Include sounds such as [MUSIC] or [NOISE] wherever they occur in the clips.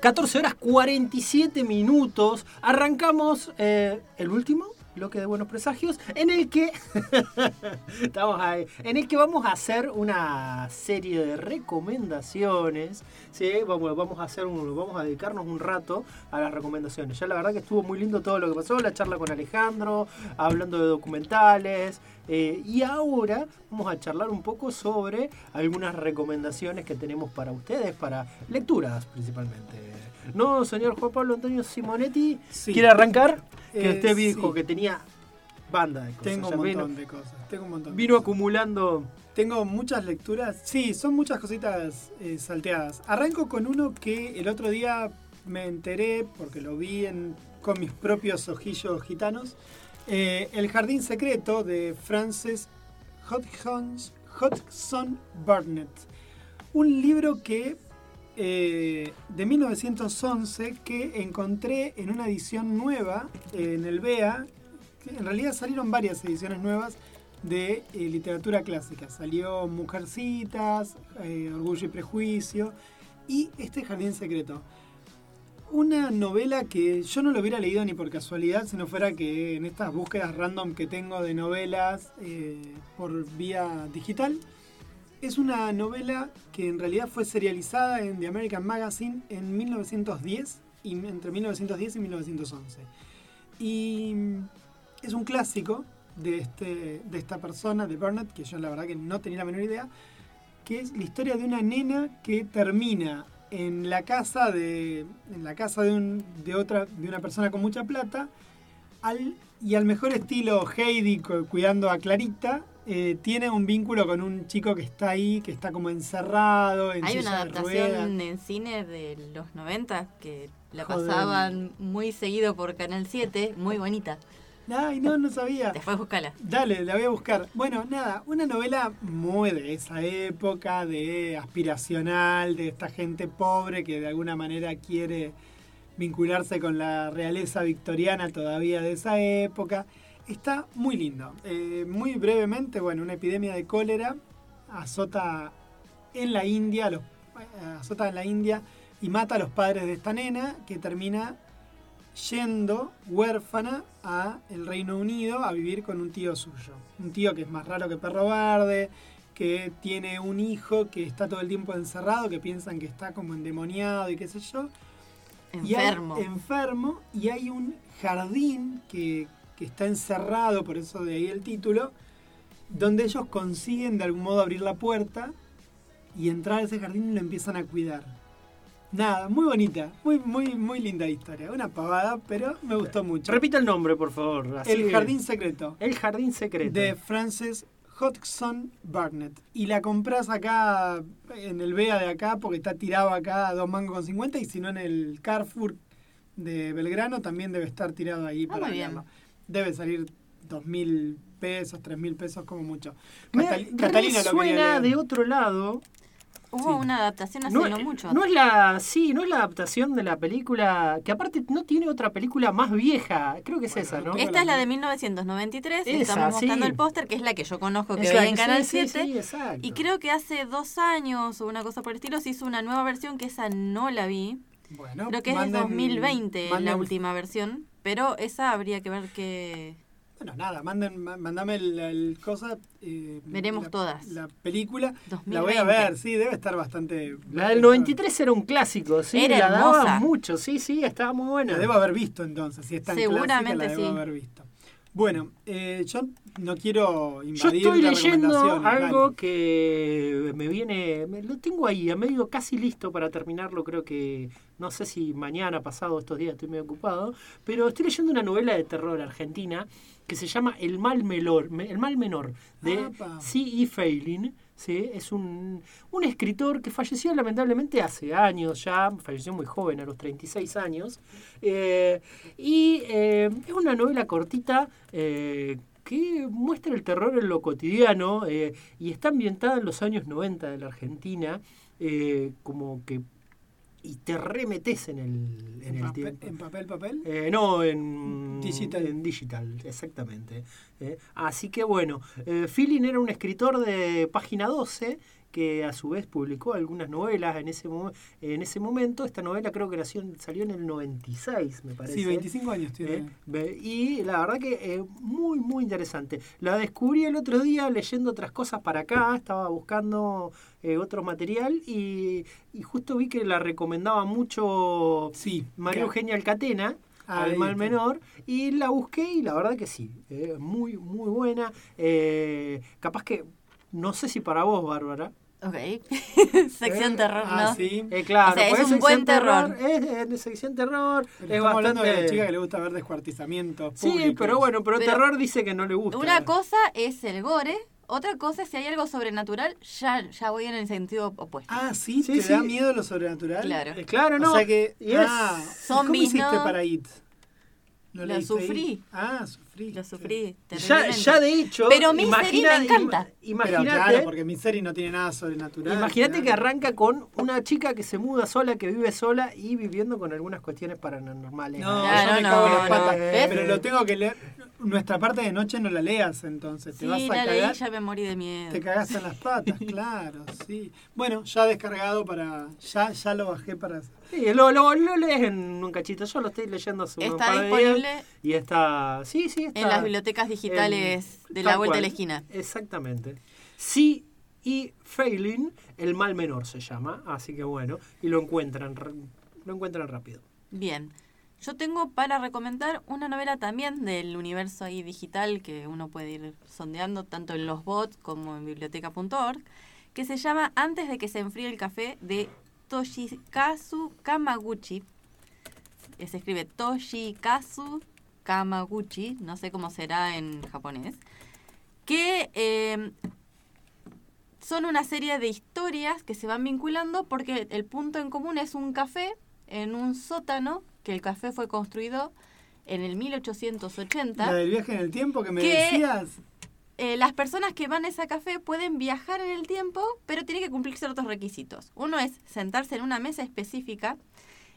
14 horas 47 minutos. Arrancamos eh, el último bloque de buenos presagios en el que [LAUGHS] estamos ahí, en el que vamos a hacer una serie de recomendaciones ¿sí? vamos, vamos a hacer un, vamos a dedicarnos un rato a las recomendaciones ya la verdad que estuvo muy lindo todo lo que pasó la charla con Alejandro hablando de documentales eh, y ahora vamos a charlar un poco sobre algunas recomendaciones que tenemos para ustedes para lecturas principalmente no señor Juan Pablo Antonio Simonetti quiere arrancar que Eh, usted dijo sí. que tenía banda de cosas. Tengo un montón vino, de cosas. Tengo un montón. vino cosas. acumulando. Tengo muchas lecturas. Sí, son muchas cositas eh, salteadas. Arranco con uno que el otro día me enteré, porque lo vi en- con mis propios ojillos gitanos. Eh, el Jardín Secreto de Frances Hodgson, Burnett. Un libro que eh, de 1911 que encontré en una edición nueva eh, en el BEA. En realidad salieron varias ediciones nuevas de literatura clásica. Salió Mujercitas, Orgullo y Prejuicio y este Jardín Secreto. Una novela que yo no lo hubiera leído ni por casualidad, si no fuera que en estas búsquedas random que tengo de novelas eh, por vía digital, es una novela que en realidad fue serializada en The American Magazine en 1910, y entre 1910 y 1911. Y es un clásico de, este, de esta persona, de Burnett, que yo la verdad que no tenía la menor idea, que es la historia de una nena que termina en la casa de, en la casa de, un, de, otra, de una persona con mucha plata, al, y al mejor estilo Heidi cu- cuidando a Clarita, eh, tiene un vínculo con un chico que está ahí, que está como encerrado, en Hay una de adaptación ruedas. en cine de los 90 que la Joder. pasaban muy seguido por Canal 7, muy bonita. Ay, no, no sabía. Después búscala. Dale, la voy a buscar. Bueno, nada, una novela muy de esa época, de aspiracional, de esta gente pobre que de alguna manera quiere vincularse con la realeza victoriana todavía de esa época. Está muy lindo. Eh, muy brevemente, bueno, una epidemia de cólera azota en la India, los, eh, azota en la India y mata a los padres de esta nena que termina yendo huérfana a el Reino Unido a vivir con un tío suyo. Un tío que es más raro que perro verde, que tiene un hijo que está todo el tiempo encerrado, que piensan que está como endemoniado y qué sé yo. Y hay- Enfermo. enfermo. Y hay un jardín que, que está encerrado, por eso de ahí el título, donde ellos consiguen de algún modo abrir la puerta y entrar a ese jardín y lo empiezan a cuidar. Nada, muy bonita, muy, muy, muy linda historia. Una pavada, pero me gustó mucho. Repita el nombre, por favor. así El jardín secreto El jardín secreto. de Frances Hodgson Burnett. Y la compras acá en el BEA de acá porque está tirado acá a 2 mangos con 50 y si no en el Carrefour de Belgrano también debe estar tirado ahí Ah, para muy bien. Debe salir 2 mil pesos, 3 mil pesos como mucho. Me Catal- Catalina lo suena de otro lado. Hubo Sí. una adaptación hace No, no, mucho. no es la, sí, no es la adaptación de la película, que aparte no tiene otra película más vieja, creo que es Bueno, esa, ¿no? Esta es la de 1993, Esa, estamos mostrando sí. el póster, que es la que yo conozco que Exacto, vi en Canal sí, sí, 7. sí, exacto. Y creo que hace dos años o una cosa por el estilo se hizo una nueva versión que esa no la vi. Bueno, Creo que es de manden- 2020 la manden- última versión. Pero esa habría que ver que... Bueno, nada, manden, ma- mandame el, el cosa. eh, Veremos la- todas. La película. 2020. La voy a ver, sí, debe estar bastante. La del 93 era un clásico, sí, Era la hermosa. mucho, sí, sí, estaba muy buena. La debo haber visto entonces, si es tan Seguramente clásica, la debo sí. haber visto. Bueno, eh, yo no quiero Yo invadir estoy la leyendo algo dale. que me viene, me- lo tengo ahí, a medio casi listo para terminarlo, creo que, no sé si mañana, pasado, estos días estoy medio ocupado, pero estoy leyendo una novela de terror argentina que se llama El mal menor, el mal menor de. C.E. Feiling. ¿Sí? Es un, un escritor que falleció lamentablemente hace años ya, falleció muy joven, a los 36 años. eh, y eh, es una novela cortita eh, que muestra el terror en lo cotidiano y está ambientada en los años 90 de la Argentina, como que... Y te remetes en el, en ¿En, el tiempo. en papel, papel? Eh, no, en Digital. En digital, exactamente. Eh, así que bueno, eh, Feeling era un escritor de página 12 que a su vez publicó algunas novelas en ese, en ese momento. Esta novela creo que nació salió en el 96, me parece. Sí, 25 años tiene. ¿eh? Y la verdad que eh, muy, muy interesante. La descubrí el otro día leyendo otras cosas para acá, estaba buscando eh, otro material y, y justo vi que la recomendaba mucho Sí. María Eugenia Alcatena, Ahí al mal menor, y la busqué y la verdad que sí, eh, muy, muy buena. Eh, capaz que, no sé si para vos, Bárbara. Ok. [LAUGHS] [LAUGHS] Sección Eh, terror, Ah, ¿no? sí. Eh, claro, O sea, es un buen terror. Es, es de sección terror, Pero es estamos hablando de la bastante... chica que le gusta ver descuartizamientos. Sí, públicos. pero bueno, pero, Pero terror dice que no le gusta. Una cosa es el gore, otra cosa es si hay algo sobrenatural, ya, ya voy en el sentido opuesto. Ah, sí, Sí, ¿te sí. da miedo lo sobrenatural? Claro. Eh, claro, no. O sea que. ah, ¿y ¿Cómo hiciste ¿no? para IT? Lo leíste sufrí. It? Ah, sufrí. Lo sufrí. Ya, de hecho, Pero Misery imagina- me encanta. Imagínate, claro, porque Misery no tiene nada sobrenatural. imagínate que arranca con una chica que se muda sola, que vive sola y viviendo con algunas cuestiones paranormales. No, yo me no, cago en las no, patas. Pero lo tengo que leer. Nuestra parte de noche no la leas entonces. Te Sí, vas a la leí, cagar. ya me morí de miedo. Te cagaste en las patas, [LAUGHS] claro, sí. Bueno, ya descargado para. Ya, ya lo bajé para. Sí, lo, lo, lo lees en un cachito. Yo lo estoy leyendo hace un Está par de días. disponible Y está. Sí, sí, está. en las bibliotecas digitales en- de la vuelta cual. de la esquina. Exactamente. Sí y Failing, el mal menor se llama. Así que bueno. Y lo encuentran, lo encuentran rápido. Bien. Yo tengo para recomendar una novela también del universo ahí digital que uno puede ir sondeando tanto en los bots como en biblioteca.org, que se llama Antes de que se enfríe el café de Toshikazu Kamaguchi. Se escribe Toshikazu Kamaguchi, no sé cómo será en japonés, que eh, son una serie de historias que se van vinculando porque el punto en común es un café en un sótano, que el café fue construido en el 1880. La del viaje en el tiempo que me decías. Eh, las personas que van a ese café pueden viajar en el tiempo, pero tienen que cumplir ciertos requisitos. Uno es sentarse en una mesa específica,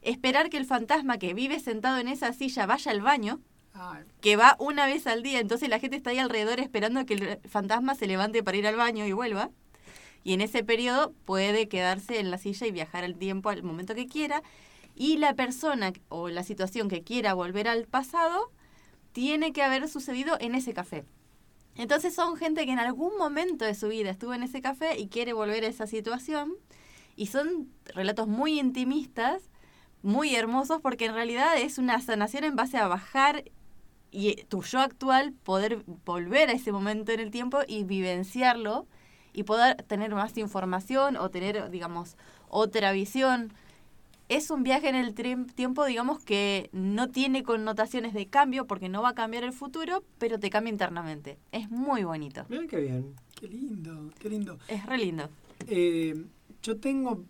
esperar que el fantasma que vive sentado en esa silla vaya al baño, que va una vez al día, entonces la gente está ahí alrededor esperando a que el fantasma se levante para ir al baño y vuelva. Y en ese periodo puede quedarse en la silla y viajar al tiempo al momento que quiera. Y la persona o la situación que quiera volver al pasado tiene que haber sucedido en ese café. Entonces son gente que en algún momento de su vida estuvo en ese café y quiere volver a esa situación. Y son relatos muy intimistas, muy hermosos, porque en realidad es una sanación en base a bajar y tu yo actual poder volver a ese momento en el tiempo y vivenciarlo y poder tener más información o tener, digamos, otra visión. Es un viaje en el tiempo, digamos, que no tiene connotaciones de cambio porque no va a cambiar el futuro, pero te cambia internamente. Es muy bonito. Mira qué bien. qué lindo, qué lindo. Es re lindo. Eh, yo tengo,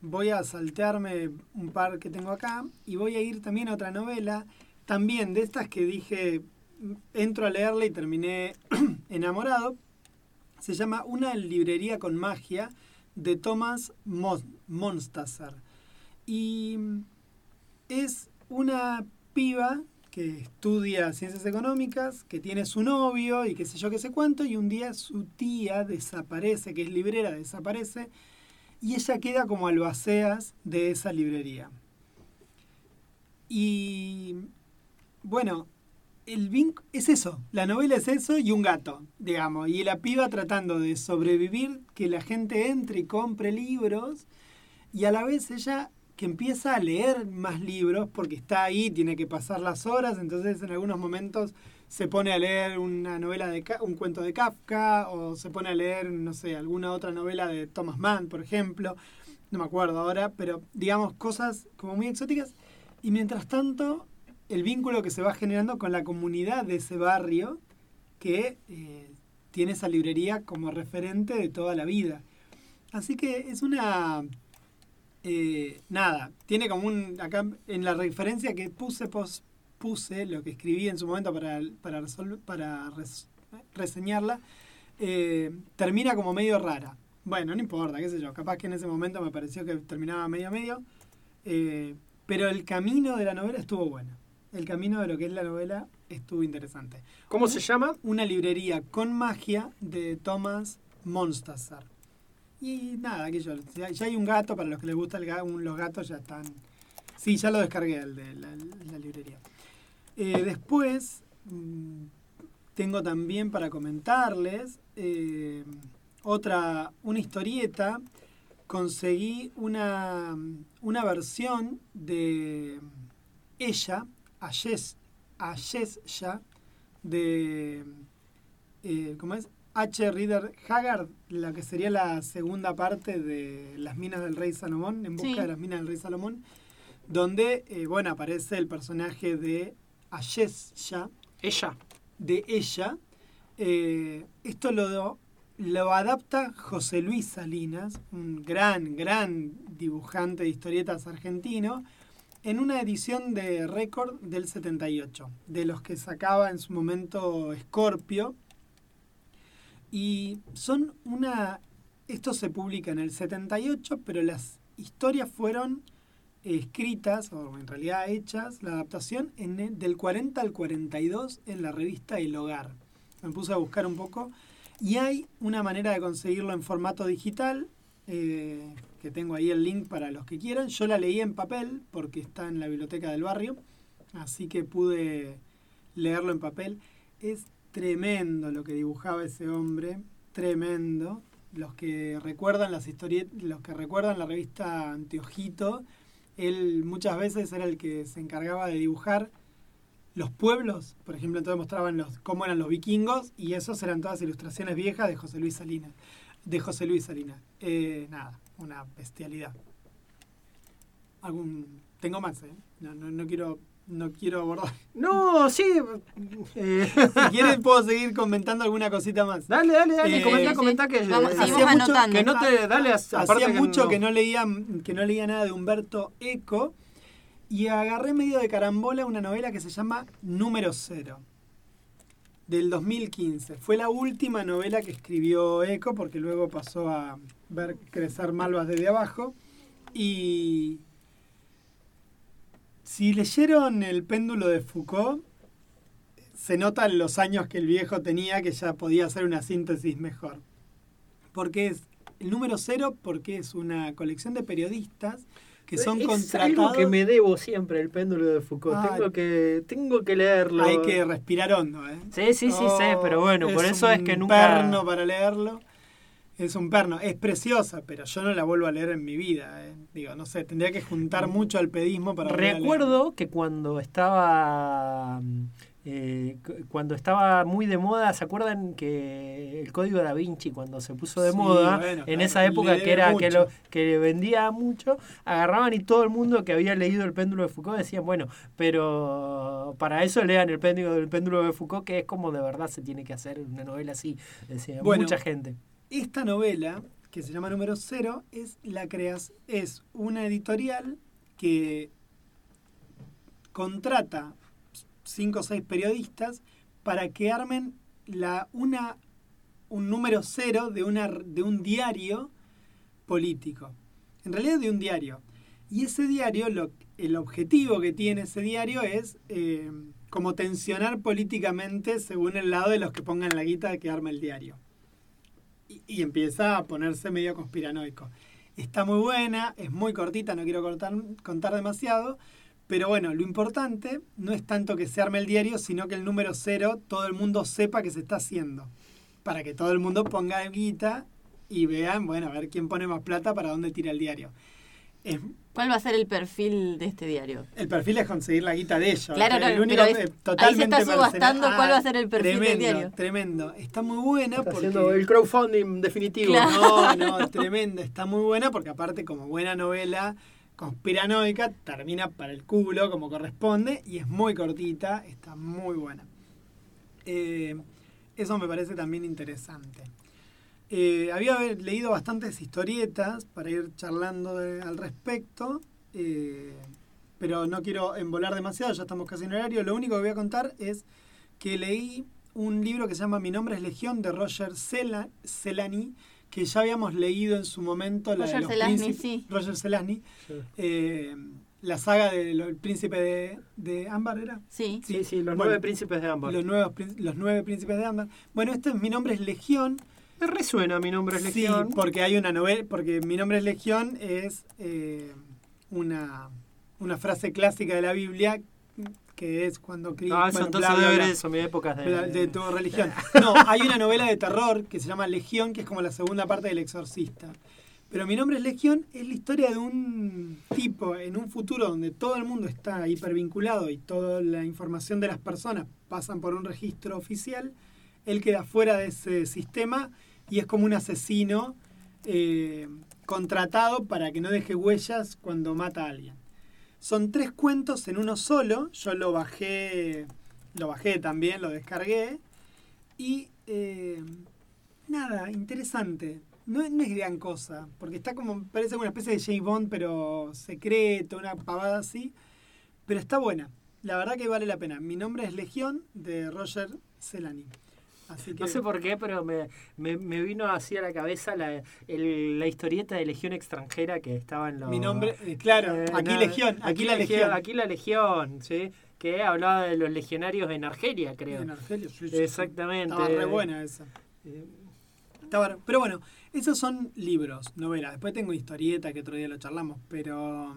voy a saltearme un par que tengo acá y voy a ir también a otra novela, también de estas que dije, entro a leerla y terminé [CLEARS THROAT] enamorado. Se llama Una librería con magia de Thomas Mon- Monstazar. Y es una piba que estudia ciencias económicas, que tiene su novio y qué sé yo qué sé cuánto, y un día su tía desaparece, que es librera, desaparece, y ella queda como albaceas de esa librería. Y bueno, el vinc- es eso, la novela es eso y un gato, digamos, y la piba tratando de sobrevivir, que la gente entre y compre libros, y a la vez ella que empieza a leer más libros porque está ahí, tiene que pasar las horas, entonces en algunos momentos se pone a leer una novela de un cuento de Kafka o se pone a leer, no sé, alguna otra novela de Thomas Mann, por ejemplo, no me acuerdo ahora, pero digamos cosas como muy exóticas y mientras tanto el vínculo que se va generando con la comunidad de ese barrio que eh, tiene esa librería como referente de toda la vida. Así que es una eh, nada, tiene como un, acá en la referencia que puse, puse lo que escribí en su momento para, para, resol- para res- reseñarla, eh, termina como medio rara. Bueno, no importa, qué sé yo, capaz que en ese momento me pareció que terminaba medio medio, eh, pero el camino de la novela estuvo bueno. El camino de lo que es la novela estuvo interesante. ¿Cómo se llama? Una librería con magia de Thomas Monstazar. Y nada, aquello. Ya, ya hay un gato, para los que les gusta el ga- un- los gatos ya están. Sí, ya lo descargué el de la, la librería. Eh, después, mm, tengo también para comentarles eh, otra, una historieta. Conseguí una, una versión de ella, Ayes, Ayesha, de. eh, ¿Cómo es? H. Reader Haggard, la que sería la segunda parte de Las Minas del Rey Salomón, en busca Sí. de las Minas del Rey Salomón, donde, eh, bueno, aparece el personaje de Ayesha, Ella. de ella. Eh, esto lo, lo adapta José Luis Salinas, un gran, gran dibujante de historietas argentino, en una edición de récord del 78, de los que sacaba en su momento Scorpio. Y son una... Esto se publica en el 78, pero las historias fueron escritas, o en realidad hechas, la adaptación en el- del 40 al 42 en la revista El Hogar. Me puse a buscar un poco y hay una manera de conseguirlo en formato digital, eh, tengo ahí el link para los que quieran. Yo la leí en papel porque está en la biblioteca del barrio, así que pude leerlo en papel. Es tremendo lo que dibujaba ese hombre, tremendo. Los que recuerdan las los que recuerdan la revista Anteojito, él muchas veces era el que se encargaba de dibujar los pueblos, por ejemplo, entonces mostraban los, cómo eran los vikingos y esos eran todas ilustraciones viejas de José Luis Salinas. De José Luis Salinas. Eh, nada, una bestialidad. Algún, tengo más, ¿eh? No, no, no quiero, no quiero abordar. [LAUGHS] No, sí. eh, Si quieren puedo seguir comentando alguna cosita más. dale, dale, dale. Eh, comentá, sí. comentá que. Vamos, eh, hacía mucho anotando. que no te. Dale, aparte Hacía mucho no. que no leía que no leía nada de Humberto Eco y agarré medio de carambola una novela que se llama Número Cero del 2015. Fue la última novela que escribió Eco porque luego pasó a ver crecer malvas desde abajo y si leyeron El péndulo de Foucault se notan los años que el viejo tenía que ya podía hacer una síntesis mejor. Porque es el número cero porque es una colección de periodistas que son es contratados. algo que me debo siempre, el péndulo de Foucault. Ah. tengo, que, tengo que leerlo. Hay que respirar hondo, ¿eh? Sí, sí, sí, sé, Oh, pero bueno, por eso es un que nunca. perno para leerlo. Es un perno. Es preciosa, pero yo no la vuelvo a leer en mi vida. ¿eh? Digo, no sé, tendría que juntar mucho al pedismo para a. Recuerdo que cuando estaba eh, cu- cuando estaba muy de moda, ¿se acuerdan que el código da Vinci cuando se puso de Sí, moda bueno, en esa época que era que lo que vendía mucho, agarraban y todo el mundo que había leído el péndulo de Foucault decían, bueno, pero para eso lean el péndulo del péndulo de Foucault que es como de verdad se tiene que hacer una novela así, decía Bueno, mucha gente. Esta novela, que se llama Número Cero, es, la creas, es una editorial que contrata cinco o seis periodistas para que armen la, una, un número cero de, una, de un diario político. En realidad de un diario. Y ese diario, lo, el objetivo que tiene ese diario es eh, como tensionar políticamente según el lado de los que pongan la guita que arma el diario y, empieza a ponerse medio conspiranoico. Está muy buena, es muy cortita, no quiero contar demasiado, pero bueno, lo importante no es tanto que se arme el diario, sino que el número cero todo el mundo sepa que se está haciendo, para que todo el mundo ponga guita y vean, bueno, a ver quién pone más plata para dónde tira el diario. Es- ¿Cuál va a ser el perfil de este diario? el perfil es conseguir la guita de ellos. Claro, El claro, único, pero es- ahí se totalmente está subastando cuál va a ser el perfil del tremendo, diario. Tremendo, está muy buena Está porque... haciendo el crowdfunding definitivo. Claro. [LAUGHS] No, no, tremenda, está muy buena porque aparte como buena novela conspiranoica termina para el culo como corresponde y es muy cortita, está muy buena. Eh, eso me parece también interesante. Eh, había leído bastantes historietas para ir charlando al respecto, eh, pero no quiero embolar demasiado, ya estamos casi en horario. Lo único que voy a contar es que leí un libro que se llama Mi nombre es Legión de Roger Cela- Celani, que ya habíamos leído en su momento. La de Roger los príncipes- sí. Roger Sí. eh, la saga del príncipe de, de Ámbar, ¿era? Sí. Sí, sí, los Bueno, nueve príncipes de ambos. Los, nuevos, los nueve príncipes de Ámbar. Bueno, este Mi nombre es Legión. Me resuena mi nombre es Sí, Legión. porque hay una novela, porque mi nombre es Legión es eh, una, una frase clásica de la Biblia que es cuando Cristo... Ah, haber eso, mi época de... de, de tu [LAUGHS] religión. No, hay una novela de terror que se llama Legión, que es como la segunda parte del Exorcista. Pero mi nombre es Legión, es la historia de un tipo en un futuro donde todo el mundo está hipervinculado y toda la información de las personas pasan por un registro oficial. Él queda fuera de ese sistema y es como un asesino eh, contratado para que no deje huellas cuando mata a alguien. Son tres cuentos en uno solo. Yo lo bajé, lo bajé también, lo descargué. Y eh, nada, interesante. No, no es gran cosa, porque está como, parece una especie de James Bond, pero secreto, una pavada así. Pero está buena. La verdad que vale la pena. Mi nombre es Legión de Roger Celani. Así que No sé por qué, pero me, me, me vino así a la cabeza la, el- la historieta de Legión extranjera que estaba en los... mi nombre, eh, claro, Eh, aquí nada, Legión, aquí, la Legión. Aquí la Legión, ¿sí? Que hablaba de los legionarios en Argelia, creo. En Argelio, sí, sí. Exactamente. Estaba re buena esa. Eh, Estaba Pero bueno, esos son libros, novelas. Después tengo historieta que otro día lo charlamos, pero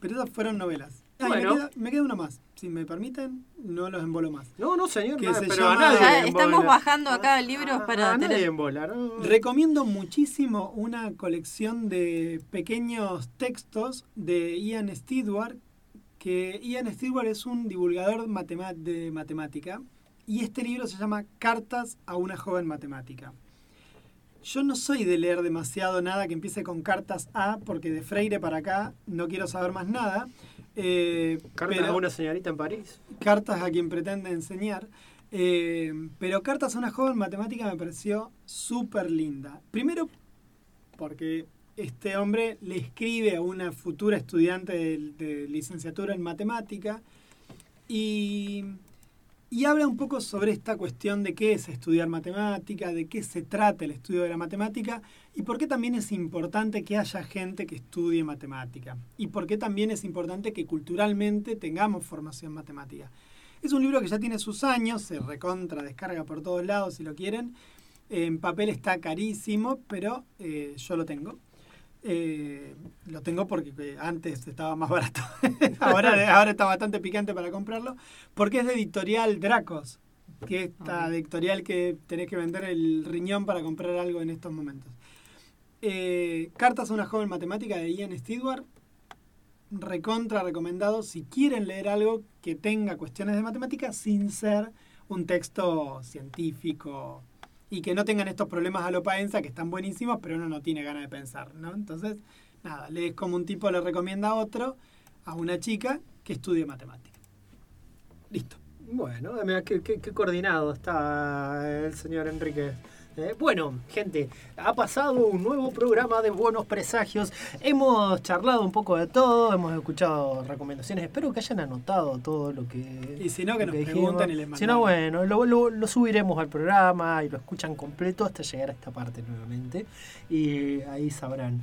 pero esas fueron novelas. Ah, Bueno. me, queda, me queda una más. Si me permiten, no los embolo más. No, no, señor, Que nada, se pero llama- a nadie Ya le estamos bajando acá libros A- para a nadie tener- embola, ¿no? Recomiendo muchísimo una colección de pequeños textos de Ian Stewart, que Ian Stewart es un divulgador de matemática, y este libro se llama Cartas a una joven matemática. Yo no soy de leer demasiado nada que empiece con cartas A, porque de Freire para acá no quiero saber más nada. eh, Carta pero- a una señorita en París. cartas a quien pretende enseñar. eh, pero cartas a una joven matemática me pareció súper linda. Primero, porque este hombre le escribe a una futura estudiante de, de licenciatura en matemática y, y habla un poco sobre esta cuestión de qué es estudiar matemática, de qué se trata el estudio de la matemática y por qué también es importante que haya gente que estudie matemática y por qué también es importante que culturalmente tengamos formación matemática. Es un libro que ya tiene sus años, se recontra, descarga por todos lados si lo quieren. En papel está carísimo, pero eh, yo lo tengo. Eh, lo tengo porque eh, antes estaba más barato. [LAUGHS] ahora, ahora está bastante picante para comprarlo. Porque es de editorial Dracos, que es esta Ok. editorial que tenés que vender el riñón para comprar algo en estos momentos. Eh, Cartas a una joven matemática de Ian Stewart. Recontra recomendado si quieren leer algo que tenga cuestiones de matemática sin ser un texto científico y que no tengan estos problemas a lo paenza que están buenísimos, pero uno no tiene ganas de pensar, ¿no? Entonces, nada, lees como un tipo le recomienda a otro, a una chica que estudie matemática. Listo. Bueno, mira qué, qué- qué coordinado está el señor Enrique. Eh, bueno, gente, ha pasado un nuevo programa de Buenos Presagios. Hemos charlado un poco de todo, hemos escuchado recomendaciones. Espero que hayan anotado todo lo que. Y si no, que nos dijimos. pregunten y les Si no, mandamos. bueno, lo, lo- lo subiremos al programa y lo escuchan completo hasta llegar a esta parte nuevamente. Y ahí sabrán.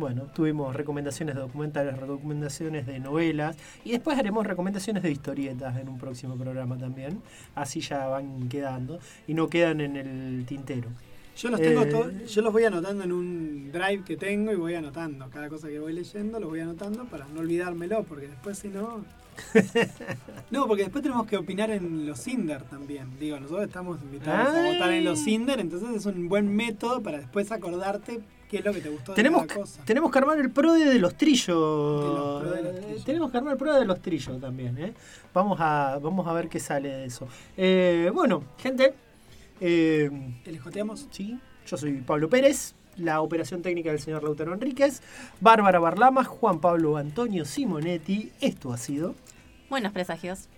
Bueno, tuvimos recomendaciones de documentales, recomendaciones de novelas y después haremos recomendaciones de historietas en un próximo programa también. Así ya van quedando y no quedan en el tintero. Yo los tengo Eh, yo los voy anotando en un drive que tengo y voy anotando. Cada cosa que voy leyendo lo voy anotando para no olvidármelo, porque después si no. [LAUGHS] No, porque después tenemos que opinar en los Cinder también. Digo, nosotros estamos invitados a votar en los Cinder, entonces es un buen método para después acordarte qué es lo que te gustó Tenemos de que, cada cosa. tenemos que armar el PRODE de los trillos. De los PRODE de los Eh, trillos. Tenemos que armar el PRODE de los trillos también. ¿eh? Vamos, a, vamos a ver qué sale de eso. Eh, bueno, gente. eh, ¿Elijoteamos? Sí, yo soy Pablo Pérez, la operación técnica del señor Lautaro Enríquez, Bárbara Barlamas, Juan Pablo Antonio Simonetti. Esto ha sido. Buenos presagios.